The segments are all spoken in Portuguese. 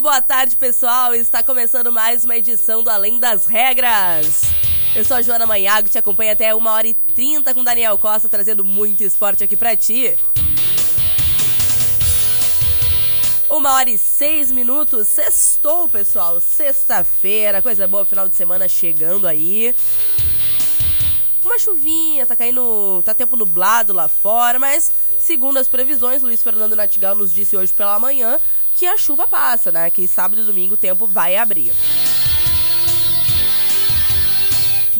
Muito boa tarde, pessoal. Está começando mais uma edição do Além das Regras. Eu sou a Joana Manhago, te acompanho até 1 hora e 30 com Daniel Costa, trazendo muito esporte aqui pra ti. Uma hora e seis minutos, sextou, pessoal. Sexta-feira, coisa boa, final de semana chegando aí. Uma chuvinha, tá caindo. tá tempo nublado lá fora, mas segundo as previsões, Luiz Fernando Natigal nos disse hoje pela manhã que a chuva passa, né? Que sábado e domingo o tempo vai abrir.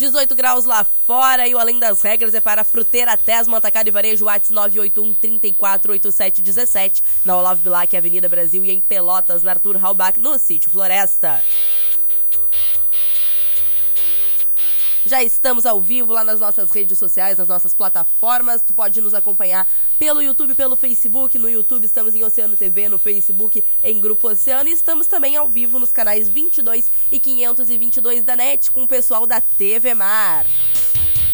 18 graus lá fora e o Além das Regras é para Fruteira Tesma, Atacado e Varejo, Whats 981 348717 na Olavo Bilac, Avenida Brasil e em Pelotas, na Arthur Halbach, no Sítio Floresta. Já estamos ao vivo lá nas nossas redes sociais, nas nossas plataformas. Tu pode nos acompanhar pelo YouTube, pelo Facebook. No YouTube estamos em Oceano TV, no Facebook em Grupo Oceano e estamos também ao vivo nos canais 22 e 522 da NET com o pessoal da TV Mar.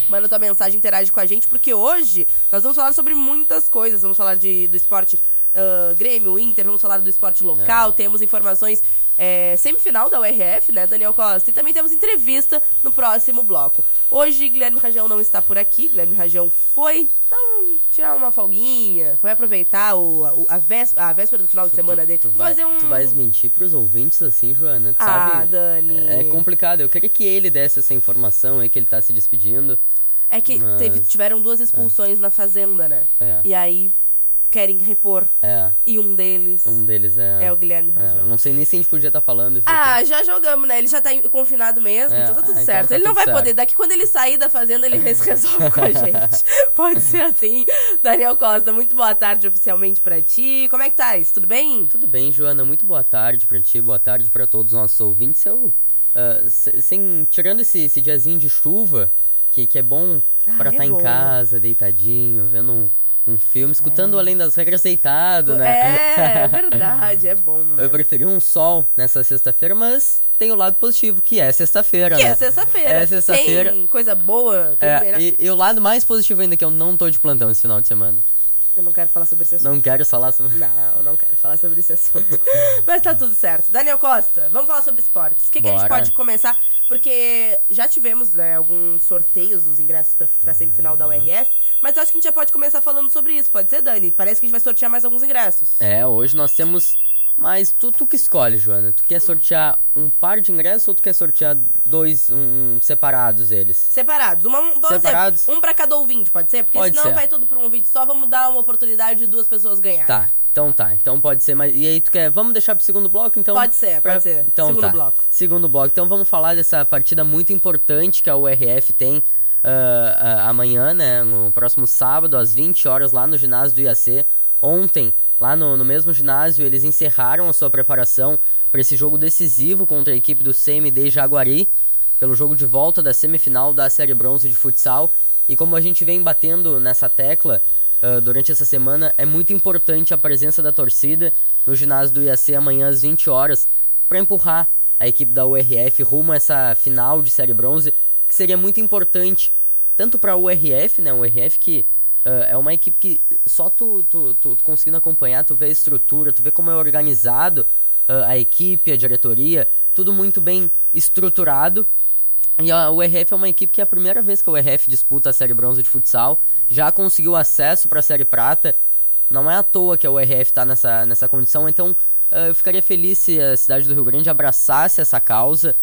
Manda tua mensagem, interage com a gente, porque hoje nós vamos falar sobre muitas coisas. Vamos falar de, do esporte Uh, Grêmio, Inter, vamos falar do esporte local, é. temos informações é, semifinal da URF, né, Daniel Costa, e também temos entrevista no próximo bloco. Hoje, Guilherme Rajão não está por aqui, Guilherme Rajão foi então, tirar uma folguinha, foi aproveitar o, a, a, véspera, a véspera do final de semana dele. Tu, tu, vai, um... tu vais mentir pros ouvintes assim, Joana? Tu ah, sabe? Dani. É, é complicado, eu queria que ele desse essa informação aí, que ele tá se despedindo. É que mas... teve, tiveram duas expulsões é. na Fazenda, né? É. E aí querem repor. É. E um deles. Um deles é. É o Guilherme Rajão. É. Não sei nem se a gente podia estar tá falando isso. Ah, já jogamos, né? Ele já tá confinado mesmo, é. então tá tudo ah, certo. Então tá ele não vai certo. poder. Daqui quando ele sair da fazenda, ele resolve com a gente. Pode ser assim. Daniel Costa, muito boa tarde oficialmente pra ti. Como é que tá? Tudo bem? Tudo bem, Joana. Muito boa tarde pra ti, boa tarde pra todos os nossos ouvintes. Eu. Uh, sem, tirando esse, esse diazinho de chuva, que, que é bom ah, pra estar é tá em casa, deitadinho, vendo um um filme, escutando é. Além das Regras deitado, né? É, é verdade, é bom. Né? Eu preferi um sol nessa sexta-feira, mas tem o lado positivo, que é sexta-feira, que né? é sexta-feira. É sexta-feira. Tem coisa boa. É, e, e, o lado mais positivo ainda é que eu não tô de plantão esse final de semana. Eu não quero falar sobre esse assunto. Não quero falar sobre... Não, não quero falar sobre esse assunto. Mas tá tudo certo. Daniel Costa, vamos falar sobre esportes. O que, que a gente pode começar? Porque já tivemos né, alguns sorteios dos ingressos pra, pra semifinal da URF, mas eu acho que a gente já pode começar falando sobre isso. Pode ser, Dani? Parece que a gente vai sortear mais alguns ingressos. É, hoje nós temos mas tu, tu que escolhe, Joana. Tu quer sortear um par de ingressos ou tu quer sortear dois um, separados eles? Separados. Uma, um, separados. Dizer, um pra cada ouvinte, pode ser? Porque pode senão ser. vai tudo pra um vídeo só. Vamos dar uma oportunidade de duas pessoas ganharem. Tá. Então tá, então pode ser, mas e aí tu quer, vamos deixar pro segundo bloco então? Pode ser, pra... pode ser. Então segundo tá. bloco. Segundo bloco. Então vamos falar dessa partida muito importante que a URF tem uh, uh, amanhã, né, no próximo sábado às 20 horas lá no ginásio do IAC. Ontem Lá no, no mesmo ginásio, eles encerraram a sua preparação para esse jogo decisivo contra a equipe do CMD Jaguari, pelo jogo de volta da semifinal da Série Bronze de futsal. E como a gente vem batendo nessa tecla uh, durante essa semana, é muito importante a presença da torcida no ginásio do IAC amanhã às 20 horas para empurrar a equipe da URF rumo a essa final de Série Bronze, que seria muito importante tanto para a URF, né, URF que é uma equipe que só tu, tu, tu, tu, conseguindo acompanhar, tu vê a estrutura, tu vê como é organizado uh, a equipe, a diretoria, tudo muito bem estruturado. E a URF é uma equipe que é a primeira vez que a URF disputa a Série Bronze de futsal, já conseguiu acesso para a Série Prata. Não é à toa que a URF está nessa, nessa condição, então uh, eu ficaria feliz se a cidade do Rio Grande abraçasse essa causa,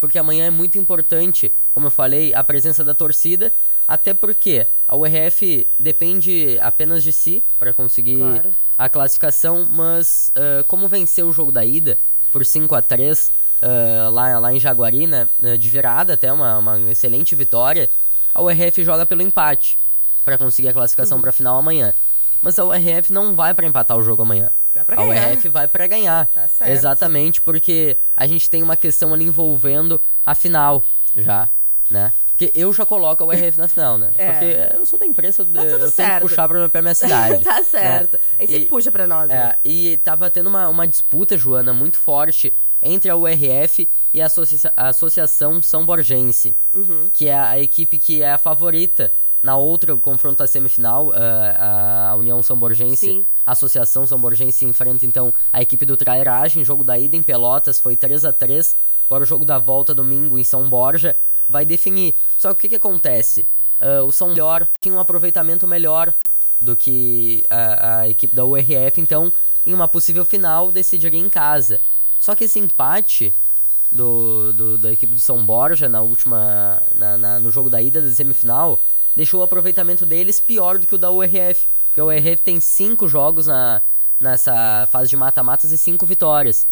porque amanhã é muito importante, como eu falei, a presença da torcida, até porque a URF depende apenas de si para conseguir claro. a classificação, mas uh, como venceu o jogo da ida por 5 a 3 uh, lá, lá em Jaguari, né, de virada até, uma, uma excelente vitória, a URF joga pelo empate para conseguir a classificação uhum. para a final amanhã. Mas a URF não vai para empatar o jogo amanhã. a URF vai para ganhar. Tá. Exatamente, porque a gente tem uma questão ali envolvendo a final já, né? Porque eu já coloco a URF na final, né? É. Porque eu sou da imprensa, tá eu, eu tenho que puxar pra, pra minha cidade. tá certo. Né? A gente puxa pra nós, é, né? E tava tendo uma, uma disputa, Joana, muito forte entre a URF e a, Associa a Associação São Borgense, uhum. que é a equipe que é a favorita na outra confronto semifinal, a, a União São Borgense, Sim. a Associação São Borgense enfrenta então a equipe do Trairagem, jogo da ida em Pelotas foi 3 a 3 agora o jogo da volta domingo em São Borja vai definir. Só que o que, que acontece? Uh, o São Melhor tinha um aproveitamento melhor do que a, a equipe da URF, então em uma possível final decidiria em casa. Só que esse empate do, do, da equipe do São Borja na última na, na, no jogo da ida da semifinal deixou o aproveitamento deles pior do que o da URF. Porque a URF tem cinco jogos na, nessa fase de mata-matas e cinco vitórias.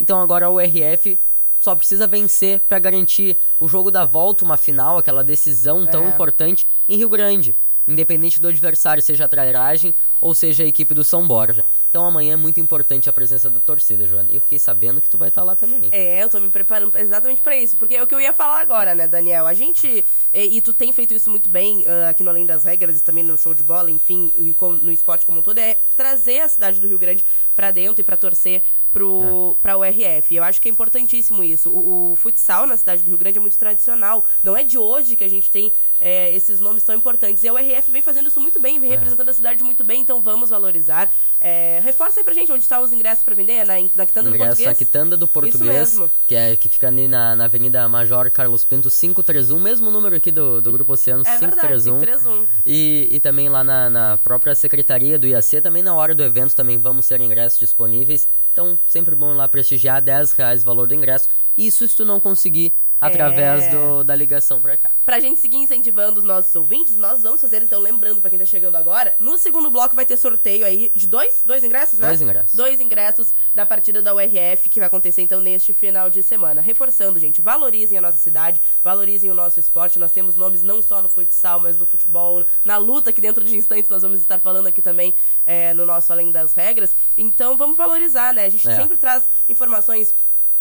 Então agora a URF só precisa vencer para garantir o jogo da volta, uma final, aquela decisão tão é. importante em Rio Grande. Independente do adversário, seja a trairagem ou seja a equipe do São Borja. Então amanhã é muito importante a presença da torcida, Joana. E eu fiquei sabendo que tu vai estar lá também. É, eu tô me preparando exatamente para isso. Porque é o que eu ia falar agora, né, Daniel? A gente. E, e tu tem feito isso muito bem uh, aqui no Além das Regras e também no show de bola, enfim, e com, no esporte como um todo, é trazer a cidade do Rio Grande para dentro e para torcer pro, é. pra URF. Eu acho que é importantíssimo isso. O, o, futsal na cidade do Rio Grande é muito tradicional. Não é de hoje que a gente tem é, esses nomes tão importantes. E a URF vem fazendo isso muito bem, vem é. representando a cidade muito bem, então vamos valorizar. É, reforça aí pra gente onde estão tá os ingressos pra vender, na, na Quitanda Ingresso do Português. na Quitanda do Português, que, é, que fica ali na, na Avenida Major Carlos Pinto 531, mesmo número aqui do, do Grupo Oceano, é 531. Verdade, 531. E, e também lá na, na própria Secretaria do IAC, também na hora do evento também vamos ter ingressos disponíveis. Então, sempre bom ir lá prestigiar, 10 reais o valor do ingresso. Isso se tu não conseguir através é. do, da ligação pra cá. Pra gente seguir incentivando os nossos ouvintes, nós vamos fazer, então, lembrando pra quem tá chegando agora, no segundo bloco vai ter sorteio aí de dois, dois ingressos, né? Dois ingressos. Dois ingressos da partida da URF, que vai acontecer, então, neste final de semana. Reforçando, gente, valorizem a nossa cidade, valorizem o nosso esporte. Nós temos nomes não só no futsal, mas no futebol, na luta, que dentro de instantes nós vamos estar falando aqui também é, no nosso Além das Regras. Então, vamos valorizar, né? A gente É. sempre traz informações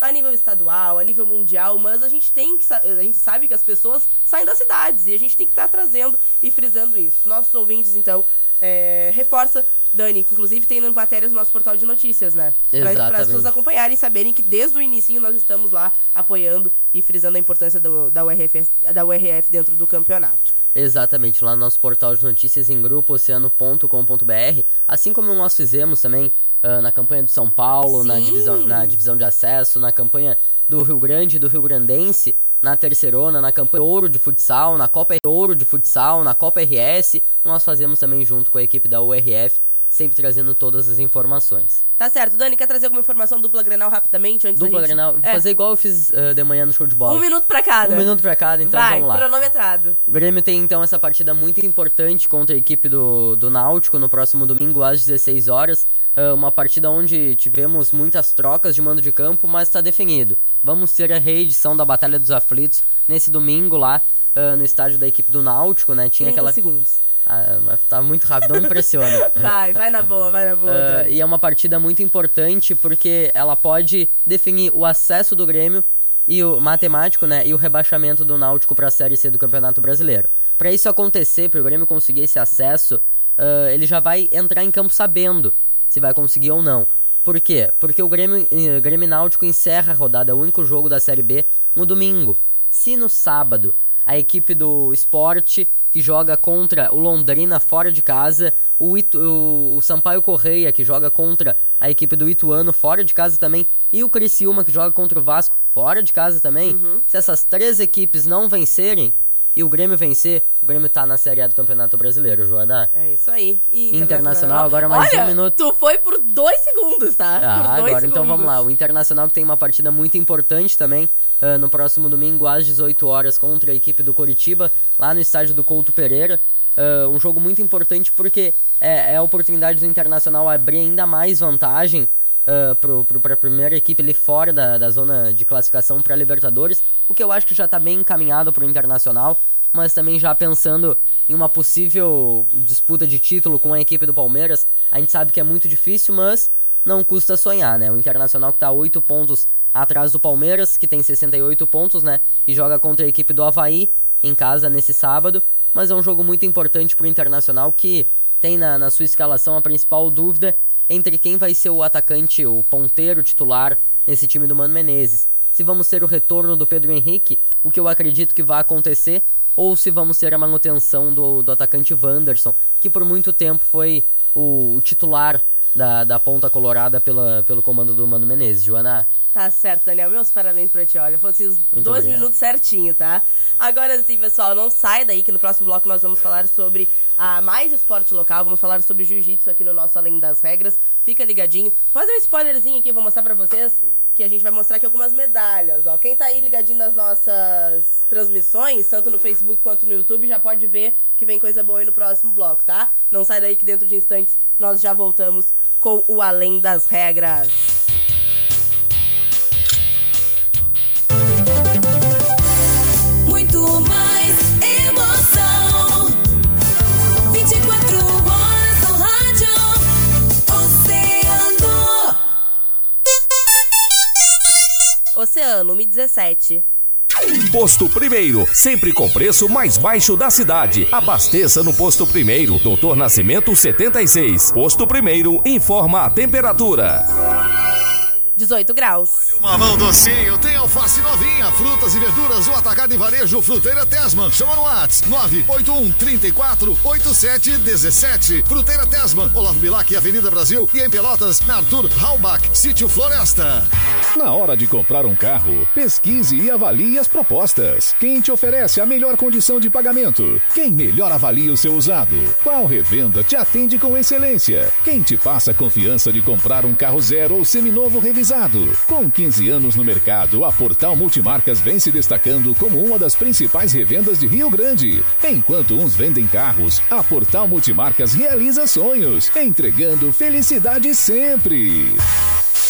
a nível estadual, a nível mundial, mas a gente tem que a gente sabe que as pessoas saem das cidades e a gente tem que estar trazendo e frisando isso. Nossos ouvintes, então, é, reforça, Dani, que inclusive tem matérias no nosso portal de notícias, né? Para as pessoas acompanharem e saberem que desde o início nós estamos lá apoiando e frisando a importância do- da, URF, da URF dentro do campeonato. Exatamente, lá no nosso portal de notícias em grupooceano.com.br, assim como nós fizemos também ah, na campanha do São Paulo, na divisão, na divisão de acesso, na campanha do Rio Grande e do Rio Grandense, na terceirona, na campanha Ouro de Futsal, na Copa Ouro de Futsal, na Copa RS, nós fazemos também junto com a equipe da URF, sempre trazendo todas as informações. Tá certo. Dani, quer trazer alguma informação dupla Grenal rapidamente antes Dupla da gente... Grenal, É, fazer igual eu fiz ah, de manhã no show de bola. Um minuto pra cada. Um minuto pra cada, então Vai, vamos lá. cronometrado. O Grêmio tem então essa partida muito importante contra a equipe do, do Náutico no próximo domingo às 16 horas. Ah, uma partida onde tivemos muitas trocas de mando de campo, mas está definido. Vamos ter a reedição da Batalha dos Aflitos nesse domingo lá ah, no estádio da equipe do Náutico, né? Tinha 30 aquela. segundos. Ah, mas tá muito rápido, não me impressiona. Vai, vai na boa, vai na boa. Dani. e é uma partida muito importante porque ela pode definir o acesso do Grêmio e o matemático, né, e o rebaixamento do Náutico para a Série C do Campeonato Brasileiro. Para isso acontecer, para o Grêmio conseguir esse acesso, ah, ele já vai entrar em campo sabendo se vai conseguir ou não. Por quê? Porque o Grêmio, eh, Grêmio Náutico encerra a rodada, é o único jogo da Série B, no domingo. Se no sábado a equipe do esporte que joga contra o Londrina fora de casa, o, Itu- o, o Sampaio Correia que joga contra a equipe do Ituano fora de casa também, e o Criciúma que joga contra o Vasco fora de casa também. Se essas três equipes não vencerem e o Grêmio vencer, o Grêmio tá na Série A do Campeonato Brasileiro, Joana. É isso aí. E Internacional, agora mais Olha, um minuto. Tu foi por dois segundos, tá? Ah, agora segundos. então vamos lá. O Internacional tem uma partida muito importante também ah, no próximo domingo às 18 horas contra a equipe do Coritiba, lá no estádio do Couto Pereira. Uh, um jogo muito importante porque é, é, a oportunidade do Internacional abrir ainda mais vantagem uh, para a primeira equipe ali fora da, da zona de classificação para Libertadores, o que eu acho que já está bem encaminhado para o Internacional, mas também já pensando em uma possível disputa de título com a equipe do Palmeiras, a gente sabe que é muito difícil, mas não custa sonhar, né? O Internacional que está 8 pontos atrás do Palmeiras, que tem 68 pontos, né? E joga contra a equipe do Havaí em casa nesse sábado. Mas é um jogo muito importante para o Internacional que tem na, na sua escalação a principal dúvida entre quem vai ser o atacante, o ponteiro titular nesse time do Mano Menezes. Se vamos ter o retorno do Pedro Henrique, o que eu acredito que vai acontecer, ou se vamos ter a manutenção do, do atacante Wanderson, que por muito tempo foi o, o titular da, da ponta colorada pela, pelo comando do Mano Menezes. Joana, Tá certo, Daniel. Meus parabéns pra ti. Olha, fosse os Muito dois obrigado. minutos certinho, tá? Agora sim, pessoal, não sai daí que no próximo bloco nós vamos falar sobre a mais esporte local. Vamos falar sobre jiu-jitsu aqui no nosso Além das Regras. Fica ligadinho. Fazer um spoilerzinho aqui, vou mostrar pra vocês que a gente vai mostrar aqui algumas medalhas, ó. Quem tá aí ligadinho nas nossas transmissões, tanto no Facebook quanto no YouTube, já pode ver que vem coisa boa aí no próximo bloco, tá? Não sai daí que dentro de instantes nós já voltamos com o Além das Regras. Oceano, 17. Posto Primeiro, sempre com preço mais baixo da cidade. Abasteça no Posto Primeiro, Doutor Nascimento 76. Posto Primeiro informa a temperatura. 18 graus. Mamão docinho, tem alface novinha, frutas e verduras, o atacado e varejo Fruteira Tesman. Chama no Whats 981 34 87 17. Fruteira Tesman, Olavo Bilac, Avenida Brasil e em Pelotas, na Arthur Halbach, Sítio Floresta. Na hora de comprar um carro, pesquise e avalie as propostas. Quem te oferece a melhor condição de pagamento? Quem melhor avalia o seu usado? Qual revenda te atende com excelência? Quem te passa a confiança de comprar um carro zero ou seminovo revisado? Com 15 anos no mercado, a Portal Multimarcas vem se destacando como uma das principais revendas de Rio Grande. Enquanto uns vendem carros, a Portal Multimarcas realiza sonhos, entregando felicidade sempre.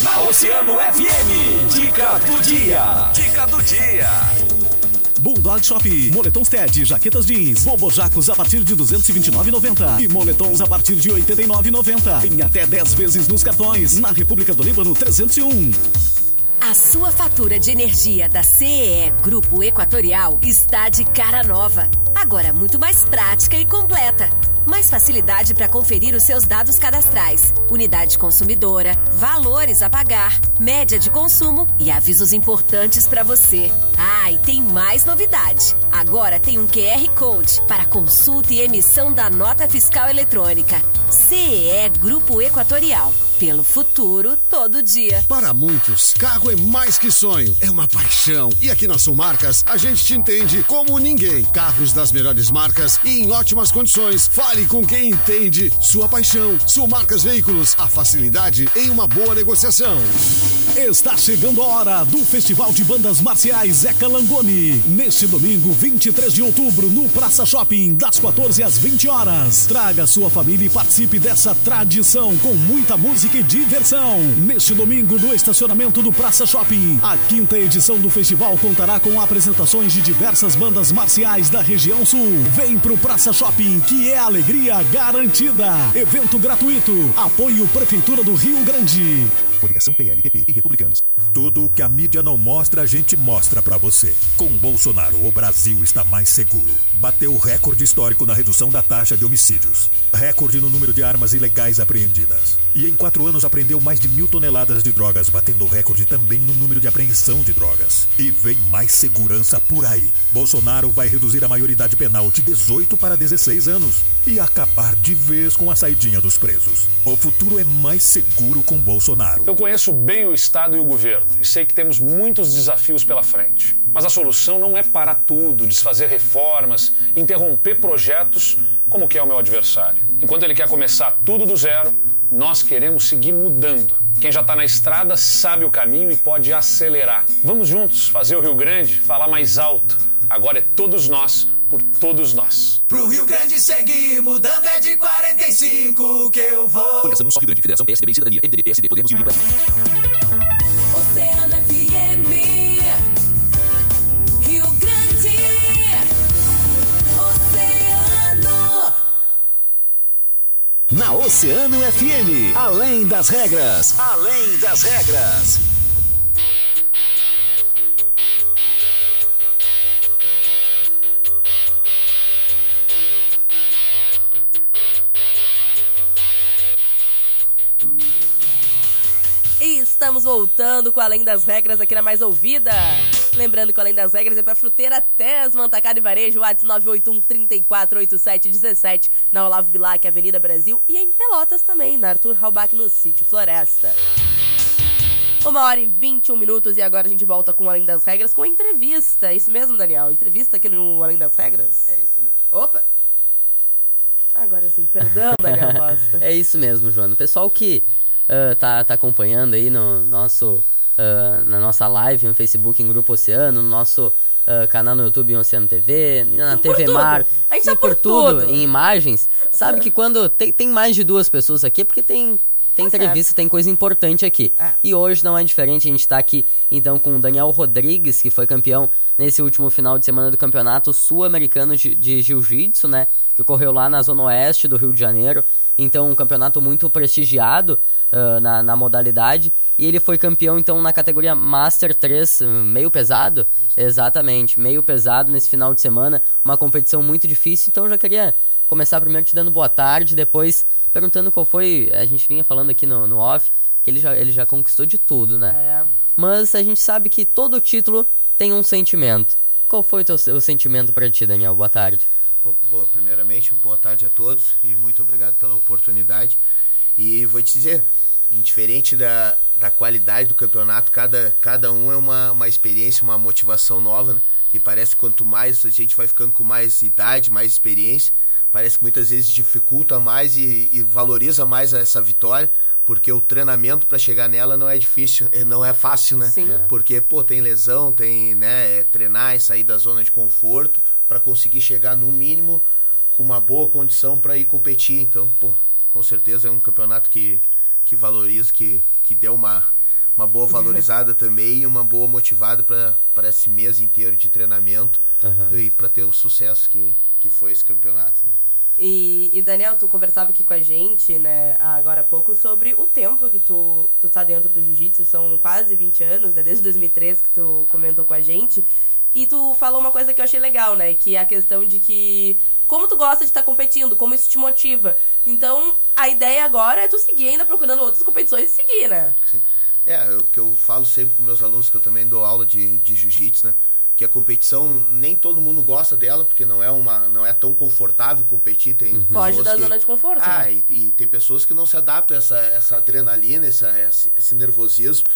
Na Oceano FM, dica do dia. Dica do dia. Bulldog Shop, moletons TED, jaquetas jeans, bobojacos a partir de 229,90 e moletons a partir de 89,90. Em até 10 vezes nos cartões. Na República do Líbano 301. A sua fatura de energia da CEE Grupo Equatorial está de cara nova. Agora muito mais prática e completa mais facilidade para conferir os seus dados cadastrais, unidade consumidora, valores a pagar, média de consumo e avisos importantes para você. Ah, e tem mais novidade. Agora tem um QR Code para consulta e emissão da nota fiscal eletrônica. CEE Grupo Equatorial pelo futuro todo dia. Para muitos, carro é mais que sonho, é uma paixão. E aqui na Sulmarcas, a gente te entende como ninguém. Carros das melhores marcas e em ótimas condições. Fale com quem entende sua paixão. Sulmarcas Veículos, a facilidade em uma boa negociação. Está chegando a hora do Festival de Bandas Marciais Zeca Langoni. Neste domingo, 23 de outubro, no Praça Shopping, das 14 às 20 horas. Traga sua família e participe dessa tradição com muita música e diversão. Neste domingo, no estacionamento do Praça Shopping, a quinta edição do festival contará com apresentações de diversas bandas marciais da região sul. Vem pro Praça Shopping, que é alegria garantida. Evento gratuito. Apoio Prefeitura do Rio Grande. Coligação PLPP e Republicanos. Tudo o que a mídia não mostra, a gente mostra para você. Com Bolsonaro, o Brasil está mais seguro. Bateu recorde histórico na redução da taxa de homicídios. Recorde no número de armas ilegais apreendidas. E em quatro anos apreendeu mais de mil toneladas de drogas, batendo recorde também no número de apreensão de drogas. E vem mais segurança por aí. Bolsonaro vai reduzir a maioridade penal de 18 para 16 anos e acabar de vez com a saidinha dos presos. O futuro é mais seguro com Bolsonaro. Eu conheço bem o Estado e o governo e sei que temos muitos desafios pela frente. Mas a solução não é parar tudo, desfazer reformas, interromper projetos como que é o meu adversário. Enquanto ele quer começar tudo do zero, nós queremos seguir mudando. Quem já está na estrada sabe o caminho e pode acelerar. Vamos juntos fazer o Rio Grande falar mais alto. Agora é todos nós por todos nós. Pro Rio Grande seguir mudando é de 45 que eu vou. Rio Grande, Federação PSDB e Cidadania, MDB, PSD, Podemos e União Na Oceano FM, além das regras, além das regras. E estamos voltando com Além das Regras aqui na Mais Ouvida. Lembrando que o Além das Regras é para fruteira Tesman, Atacado e Varejo, WhatsApp 981 348717 na Olavo Bilac, Avenida Brasil e em Pelotas também, na Arthur Halbach, no Sítio Floresta. Uma hora e 21 minutos e agora a gente volta com o Além das Regras com a entrevista. É isso mesmo, Daniel? Entrevista aqui no Além das Regras? É isso mesmo. Opa! Agora sim, perdão, Daniel Costa. É isso mesmo, Joana. O pessoal que uh, tá, tá acompanhando aí no nosso, uh, na nossa live no Facebook em Grupo Oceano, no nosso uh, canal no YouTube em Oceano TV, na Por TV tudo. Mar, A gente e tá por tudo, tudo. em imagens. Sabe que quando tem, tem mais de duas pessoas aqui é porque tem. Tem Tá entrevista, tem coisa importante aqui. É. E hoje não é diferente, a gente tá aqui então com o Daniel Rodrigues, que foi campeão nesse último final de semana do Campeonato Sul-Americano de, de Jiu-Jitsu, né? Que ocorreu lá na Zona Oeste do Rio de Janeiro. Então, um campeonato muito prestigiado ah, na, na modalidade. E ele foi campeão, então, na categoria Master 3, ah, meio pesado. Exatamente, meio pesado nesse final de semana. Uma competição muito difícil. Então, eu já queria começar primeiro te dando boa tarde, depois perguntando qual foi. A gente vinha falando aqui no, no off que ele já, ele já conquistou de tudo, né? É. Mas a gente sabe que todo título tem um sentimento. Qual foi o teu o sentimento pra ti, Daniel? Boa tarde. Bom, primeiramente, boa tarde a todos e muito obrigado pela oportunidade. E vou te dizer, indiferente da, da qualidade do campeonato, cada, cada um é uma, uma experiência, uma motivação nova, né? E parece que quanto mais a gente vai ficando com mais idade, mais experiência, parece que muitas vezes dificulta mais e, e valoriza mais essa vitória, porque o treinamento para chegar nela não é difícil, não é fácil, né? Sim. É. Porque, pô, tem lesão, tem, né, é, treinar e sair da zona de conforto para conseguir chegar no mínimo com uma boa condição para ir competir. Então, pô, com certeza é um campeonato que, que valoriza, que, que deu uma, uma boa valorizada também e uma boa motivada para esse mês inteiro de treinamento Aham. e para ter o sucesso que, que foi esse campeonato, né? E, e, Daniel, tu conversava aqui com a gente, né, agora há pouco, sobre o tempo que tu, tu tá dentro do jiu-jitsu. São quase 20 anos, né, desde 2003 que tu comentou com a gente. E tu falou uma coisa que eu achei legal, né, que é a questão de que como tu gosta de estar competindo, como isso te motiva. Então, a ideia agora é tu seguir ainda procurando outras competições e seguir, né? Sim. É, o que eu falo sempre para meus alunos, que eu também dou aula de, de jiu-jitsu, né? Que a competição, nem todo mundo gosta dela, porque não é, uma, não é tão confortável competir. Tem pessoas Foge da que- zona de conforto, Ah, né? e, e tem pessoas que não se adaptam a essa, essa adrenalina, essa, esse, esse nervosismo.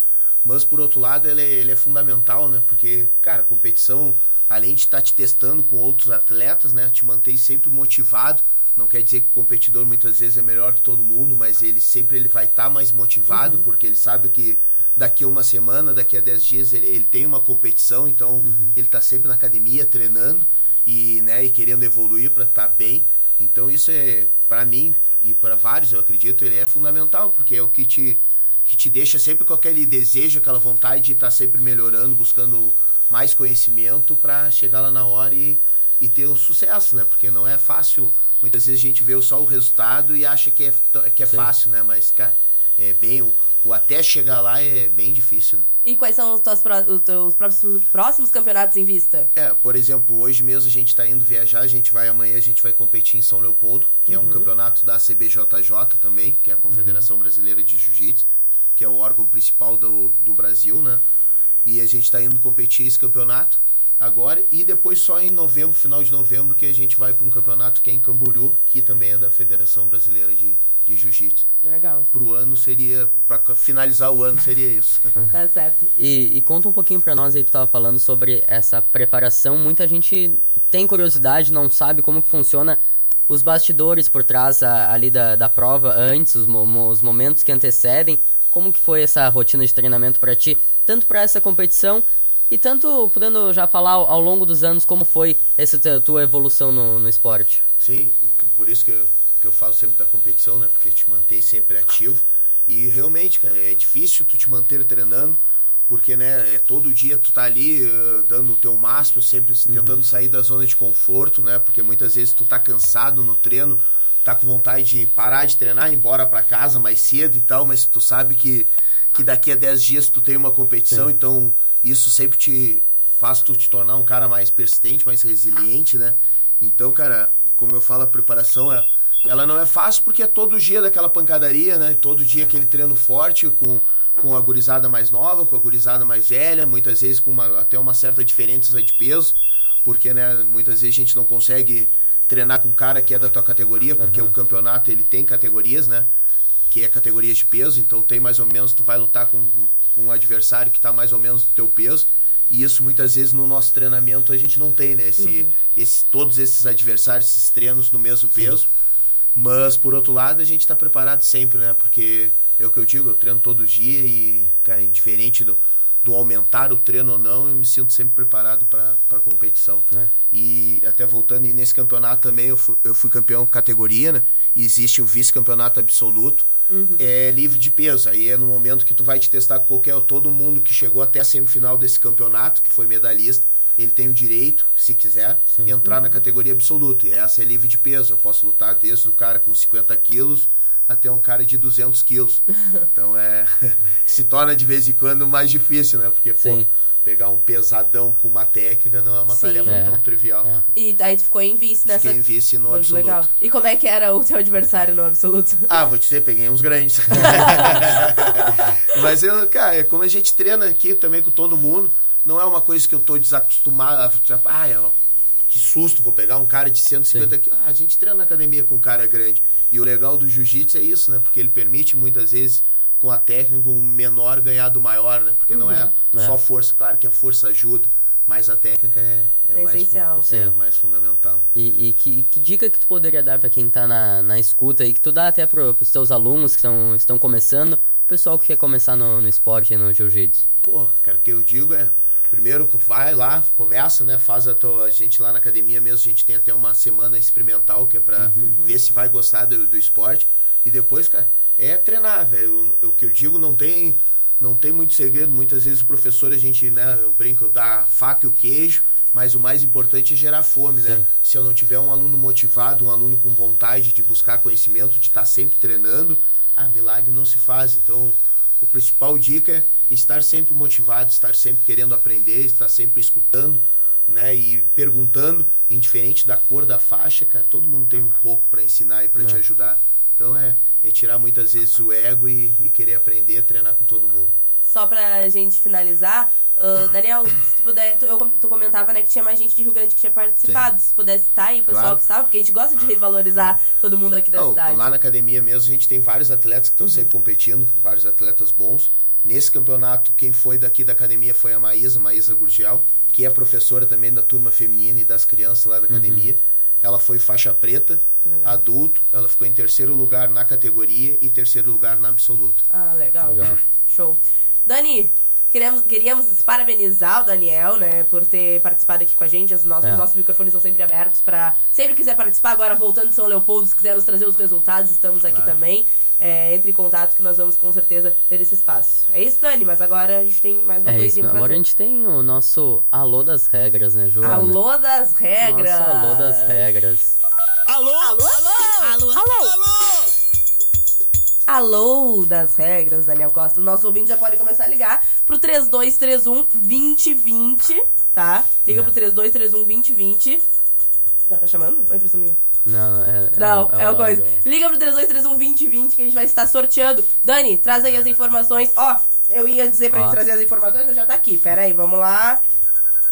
Mas, por outro lado, ele é, ele é fundamental, né? Porque, cara, a competição, além de estar te testando com outros atletas, né? Te mantém sempre motivado. Não quer dizer que o competidor muitas vezes é melhor que todo mundo, mas ele sempre ele vai estar mais motivado, porque ele sabe que daqui a uma semana, daqui a 10 dias, ele, ele tem uma competição, então ele está sempre na academia treinando e, né, e querendo evoluir para estar bem. Então isso é, para mim e para vários, eu acredito, ele é fundamental, porque é o que te, que te deixa sempre com aquele desejo, aquela vontade de estar sempre melhorando, buscando mais conhecimento para chegar lá na hora e, e ter o sucesso, né? Porque não é fácil. Muitas vezes a gente vê só o resultado e acha que é, que é Sim. fácil, né? Mas, cara, é bem. O, o até chegar lá é bem difícil. né? E quais são os teus, pró- os teus próximos, próximos campeonatos em vista? É, por exemplo, hoje mesmo a gente está indo viajar, a gente vai amanhã, a gente vai competir em São Leopoldo, que é um campeonato da CBJJ também, que é a Confederação Brasileira de Jiu-Jitsu, que é o órgão principal do, do Brasil, né? E a gente está indo competir esse campeonato agora e depois só em novembro, final de novembro, que a gente vai para um campeonato que é em Camboriú, que também é da Federação Brasileira de, de Jiu-Jitsu. Legal. Pro ano seria, para finalizar o ano seria isso. Tá certo. E, e conta um pouquinho pra nós aí, tu tava falando sobre essa preparação. Muita gente tem curiosidade, não sabe como que funciona os bastidores por trás a- ali da, da prova, antes, os, os momentos que antecedem. Como que foi essa rotina de treinamento pra ti, tanto pra essa competição E tanto, podendo já falar ao, longo dos anos, como foi essa tua- evolução no, no esporte? Sim, por isso que eu, que eu falo sempre da competição, né? Porque te mantém sempre ativo. E realmente, cara, é difícil tu te manter treinando, porque, né, é todo dia tu tá ali eh, dando o teu máximo, sempre tentando sair da zona de conforto, né? Porque muitas vezes tu tá cansado no treino, tá com vontade de parar de treinar, ir embora pra casa mais cedo e tal, mas tu sabe que, que daqui a 10 dias tu tem uma competição, então isso sempre te faz tu te tornar um cara mais persistente, mais resiliente, né? Então, cara, como eu falo, a preparação é, ela não é fácil porque é todo dia daquela pancadaria, né? Todo dia aquele treino forte com, com a gurizada mais nova, com a gurizada mais velha, muitas vezes com uma, até uma certa diferença de peso, porque, né, muitas vezes a gente não consegue treinar com um cara que é da tua categoria, porque o campeonato ele tem categorias, né? que é categorias de peso, então tem mais ou menos, tu vai lutar com, com um adversário que está mais ou menos no teu peso. E isso muitas vezes no nosso treinamento a gente não tem, né? Esse, esse, todos esses adversários, esses treinos no mesmo peso. Mas por outro lado, a gente está preparado sempre, né? Porque é o que eu digo, eu treino todo dia e, cara, indiferente do, do aumentar o treino ou não, eu me sinto sempre preparado para a competição. É. E até voltando, e nesse campeonato também eu fui, eu fui campeão categoria, né? E existe o vice-campeonato absoluto. É livre de peso. Aí é no momento que tu vai te testar com qualquer. Todo mundo que chegou até a semifinal desse campeonato, que foi medalhista, ele tem o direito, se quiser, entrar na categoria absoluta. E essa é livre de peso. Eu posso lutar desde o cara com 50 quilos até um cara de 200 quilos. Então é. se torna de vez em quando mais difícil, né? Porque, pô, Sim. pegar um pesadão com uma técnica não é uma Sim. tarefa É. tão trivial. E aí tu ficou em vice nessa. Fiquei em vice no Muito absoluto. legal. E como é que era o teu adversário no absoluto? Ah, vou te dizer, peguei uns grandes. Mas eu, cara, é como a gente treina aqui também com todo mundo, não é uma coisa que eu tô desacostumado. a- Tipo, ah, é, ó, que susto, vou pegar um cara de 150 quilos. Ah, a gente treina na academia com um cara grande. E o legal do jiu-jitsu é isso, né? Porque ele permite muitas vezes, com a técnica, um menor ganhar do maior, né? Porque não é só força. Claro que a força ajuda, mas a técnica é, É mais, fu- essencial. É mais fundamental. E, e que, que dica que tu poderia dar pra quem tá na, na escuta aí, que tu dá até pro, pros teus alunos que tão, estão começando, o pessoal que quer começar no, no esporte e no jiu-jitsu? Pô, cara, o que eu digo é. Primeiro, vai lá, começa, né? Faz a tua. A gente lá na academia mesmo, a gente tem até uma semana experimental, que é pra ver se vai gostar do, do esporte. E depois, cara, é treinar, velho. O, o que eu digo não tem. Não tem muito segredo. Muitas vezes o professor, a gente, né, eu brinco, dá a faca e o queijo, mas o mais importante é gerar fome, né? Se eu não tiver um aluno motivado, um aluno com vontade de buscar conhecimento, de estar sempre treinando, ah, milagre não se faz. Então, o principal dica é estar sempre motivado, estar sempre querendo aprender, estar sempre escutando, né, e perguntando, indiferente da cor da faixa, cara, todo mundo tem um pouco para ensinar e para te ajudar. Então é, é tirar muitas vezes o ego e, e querer aprender, treinar com todo mundo. Só pra gente finalizar, ah, Daniel, se tu puder, tu, eu, tu comentava né, que tinha mais gente de Rio Grande que tinha participado. Se pudesse estar aí, o pessoal Claro. que sabe, porque a gente gosta de revalorizar todo mundo aqui da Não, cidade. lá na academia mesmo a gente tem vários atletas que estão sempre competindo, vários atletas bons. Nesse campeonato, quem foi daqui da academia foi a Maísa, Maísa Gurgel, que é professora também da turma feminina e das crianças lá da academia. Ela foi faixa preta, adulto, ela ficou em terceiro lugar na categoria e terceiro lugar na absoluto. Ah, legal. Legal. Show. Dani, queremos, queríamos parabenizar o Daniel, né, por ter participado aqui com a gente. As nossas, É. Os nossos microfones são sempre abertos para Sempre quiser participar, agora voltando de São Leopoldo, se quiser nos trazer os resultados, estamos aqui Claro. também. É, entre em contato que nós vamos com certeza ter esse espaço. É isso, Dani, mas agora a gente tem mais uma É isso, coisinha pra agora a fazer. gente tem o nosso Alô das Regras, né, Joana? Alô das regras. Nosso Alô das Regras. Alô? Alô? Alô? Alô? Alô das regras, Daniel Costa. Os nossos ouvintes já podem começar a ligar pro 3231 2020, tá? Liga É. pro 3231 2020. Já tá chamando? Ou é impressão minha? Não, é, Não, é, o uma coisa. áudio. Liga pro 3231 2020 que a gente vai estar sorteando. Dani, traz aí as informações. Ó, eu ia dizer pra Ó. gente trazer as informações, mas já tá aqui. Pera aí, vamos lá.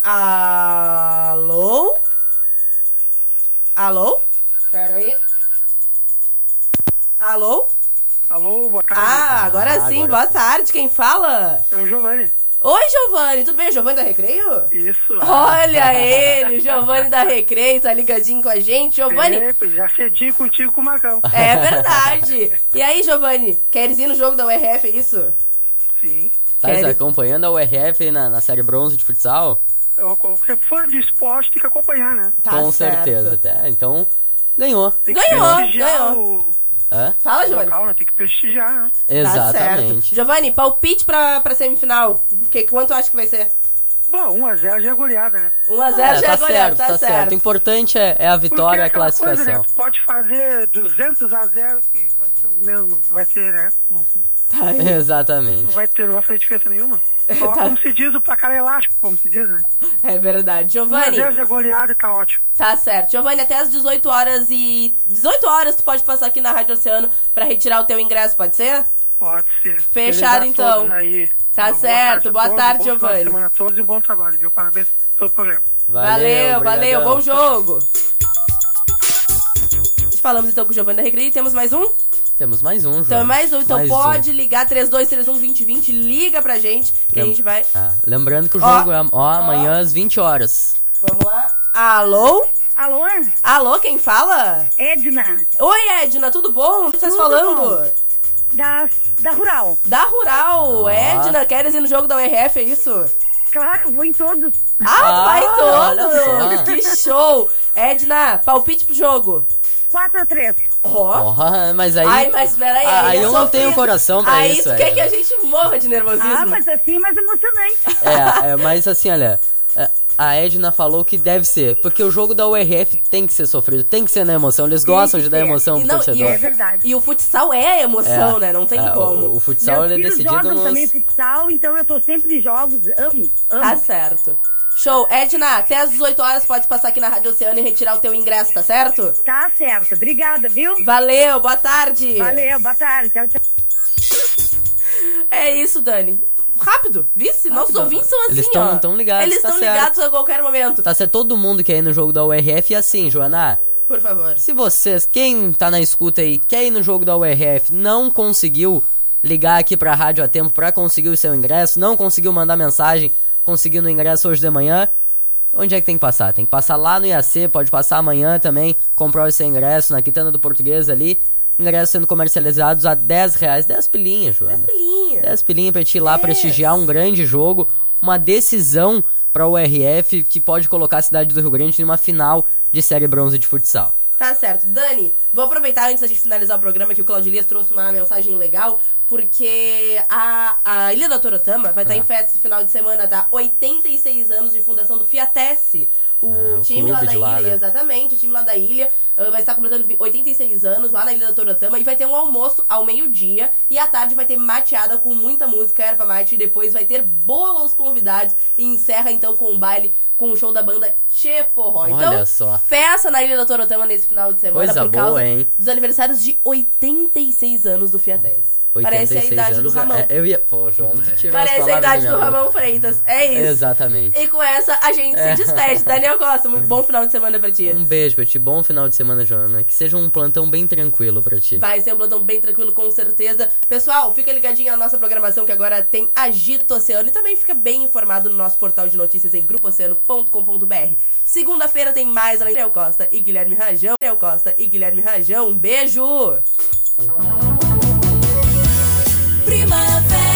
Alô? Alô? Pera aí. Alô? Alô, boa tarde. Ah, agora Ah, sim. agora Boa sim. tarde. Quem fala? É o Giovanni. Oi, Giovanni. Tudo bem? Giovanni da Recreio? Isso. Olha ele, Giovanni da Recreio, tá ligadinho com a gente. Giovanni, É, já cedinho contigo com o Macão. é verdade. E aí, Giovanni, queres ir no jogo da URF, é isso? Sim. Tá Queres- acompanhando a URF aí na, na série bronze de futsal? Eu, qualquer fã de esporte tem que acompanhar, né? Tá Com certo. certeza. Até, então, ganhou. Tem que Ganhou, ganhou. o Hã? Fala, Giovanni. né? Tem que prestigiar, né? Tá Exatamente. certo. Giovanni, palpite pra, pra semifinal. Que, quanto acha que vai ser? Bom, 1x0 já é goleada, né? 1x0 É, já tá é goleado, certo, tá, tá certo. certo. O importante é, é a vitória e a é aquela classificação. Coisa, né? Pode fazer 200 a 0 que vai ser o mesmo. Vai ser, né? Não, Tá aí. não Exatamente. vai ter, não vai fazer diferença nenhuma. Só Tá. como se diz, o placar é elástico, como se diz, né? É verdade. Giovanni, 1x0 já é goleada e tá ótimo. tá certo. Giovanni, até às 18 horas e... 18 horas tu pode passar aqui na Rádio Oceano pra retirar o teu ingresso, pode ser? Pode ser. Fechado, a então. Aí. Tá Uma certo. Boa a tarde, bom Giovanni. semana a todos e um bom trabalho, viu? Parabéns pelo programa. Valeu, valeu. obrigadão. Bom jogo. Falamos então com o Giovanni da Recreio. Temos mais um? Temos mais um, João. Então é mais um. Então Mais pode um. ligar 3231-2020. Liga pra gente que a Lem- gente vai... Ah, lembrando que o Ó, jogo é ó, amanhã às 20 horas. Vamos lá. Alô? Alô? Alô, quem fala? Edna, Oi, Edna, tudo bom? O que você tá Tudo falando? Da, da Rural. Da Rural. Ah. Edna, queres ir no jogo da URF, é isso? Claro, vou em todos. Ah, tu vai em Ah, olha todos! Que show! Edna, palpite pro jogo. 4x3. Ó. Ó, mas aí. Ai, mas peraí. Ah, aí aí é eu não tenho coração pra aí isso, tu quer que a gente morra de nervosismo. Ah, mas assim, mais emocionante. É, é, mas assim, olha. é, A Edna falou que deve ser, porque o jogo da URF tem que ser sofrido, tem que ser na emoção. Eles gostam de dar emoção pro não, e, torcedor. É verdade. e o futsal é emoção, É, né? Não tem é, como. O, o futsal ele é decidido jogam nos. também futsal, então eu tô sempre em jogos. Amo, amo. Tá certo. Show. Edna, até às 18 horas pode passar aqui na Rádio Oceano e retirar o teu ingresso, tá certo? Tá certo. Obrigada, viu? Valeu, boa tarde. Valeu, boa tarde. Tchau, tchau. É isso, Dani. Rápido, vice? Nossos ouvintes são assim, Eles tão- ó. tão ligados, Eles tá estão certo. ligados a qualquer momento. Tá certo todo mundo que é ir no jogo da URF e assim, Joana. Por favor. Se vocês, quem tá na escuta aí, quer ir no jogo da URF, não conseguiu ligar aqui pra rádio a tempo pra conseguir o seu ingresso, não conseguiu mandar mensagem conseguindo o ingresso hoje de manhã, onde é que tem que passar? Tem que passar lá no IAC, pode passar amanhã também, comprar o seu ingresso na quitanda do português ali. Ingressos sendo comercializados a 10 reais, 10 pilinhas, Joana. Pilinha. 10 pilinhas pra te ir lá prestigiar um grande jogo, uma decisão pra URF que pode colocar a cidade do Rio Grande em uma final de série bronze de futsal. Tá certo. Dani, vou aproveitar antes da gente finalizar o programa que o Claudio Elias trouxe uma mensagem legal, porque a, a Ilha da Torotama vai estar Ah. em festa esse final de semana, tá? 86 anos de fundação do Fiatesse. O Ah, o time lá clube da lá, ilha, né? exatamente, o time lá da ilha ah, vai estar completando vi- 86 anos lá na Ilha da Torotama e vai ter um almoço ao meio-dia e à tarde vai ter mateada com muita música, erva mate e depois vai ter bolo aos convidados e encerra então com o baile com o show da banda Che Forró. Olha então, só. festa na Ilha da Torotama nesse final de semana Coisa por boa, causa hein? dos aniversários de 86 anos do Fiatese. Parece a 86 idade anos, do Ramon. é- eu ia. Pô, João, Parece a idade da do. Ramon Freitas. É isso. Exatamente. E com essa a gente É. se despede. Daniel Costa, muito bom final de semana pra ti. Um beijo pra ti, bom final de semana, Joana. Que seja um plantão bem tranquilo pra ti. Vai ser um plantão bem tranquilo, com certeza. Pessoal, fica ligadinho na nossa programação que agora tem Agito Oceano e também fica bem informado no nosso portal de notícias em grupooceano.com.br. Segunda-feira tem mais Daniel Costa e Guilherme Rajão. Daniel Costa e Guilherme Rajão. Um beijo! primavera.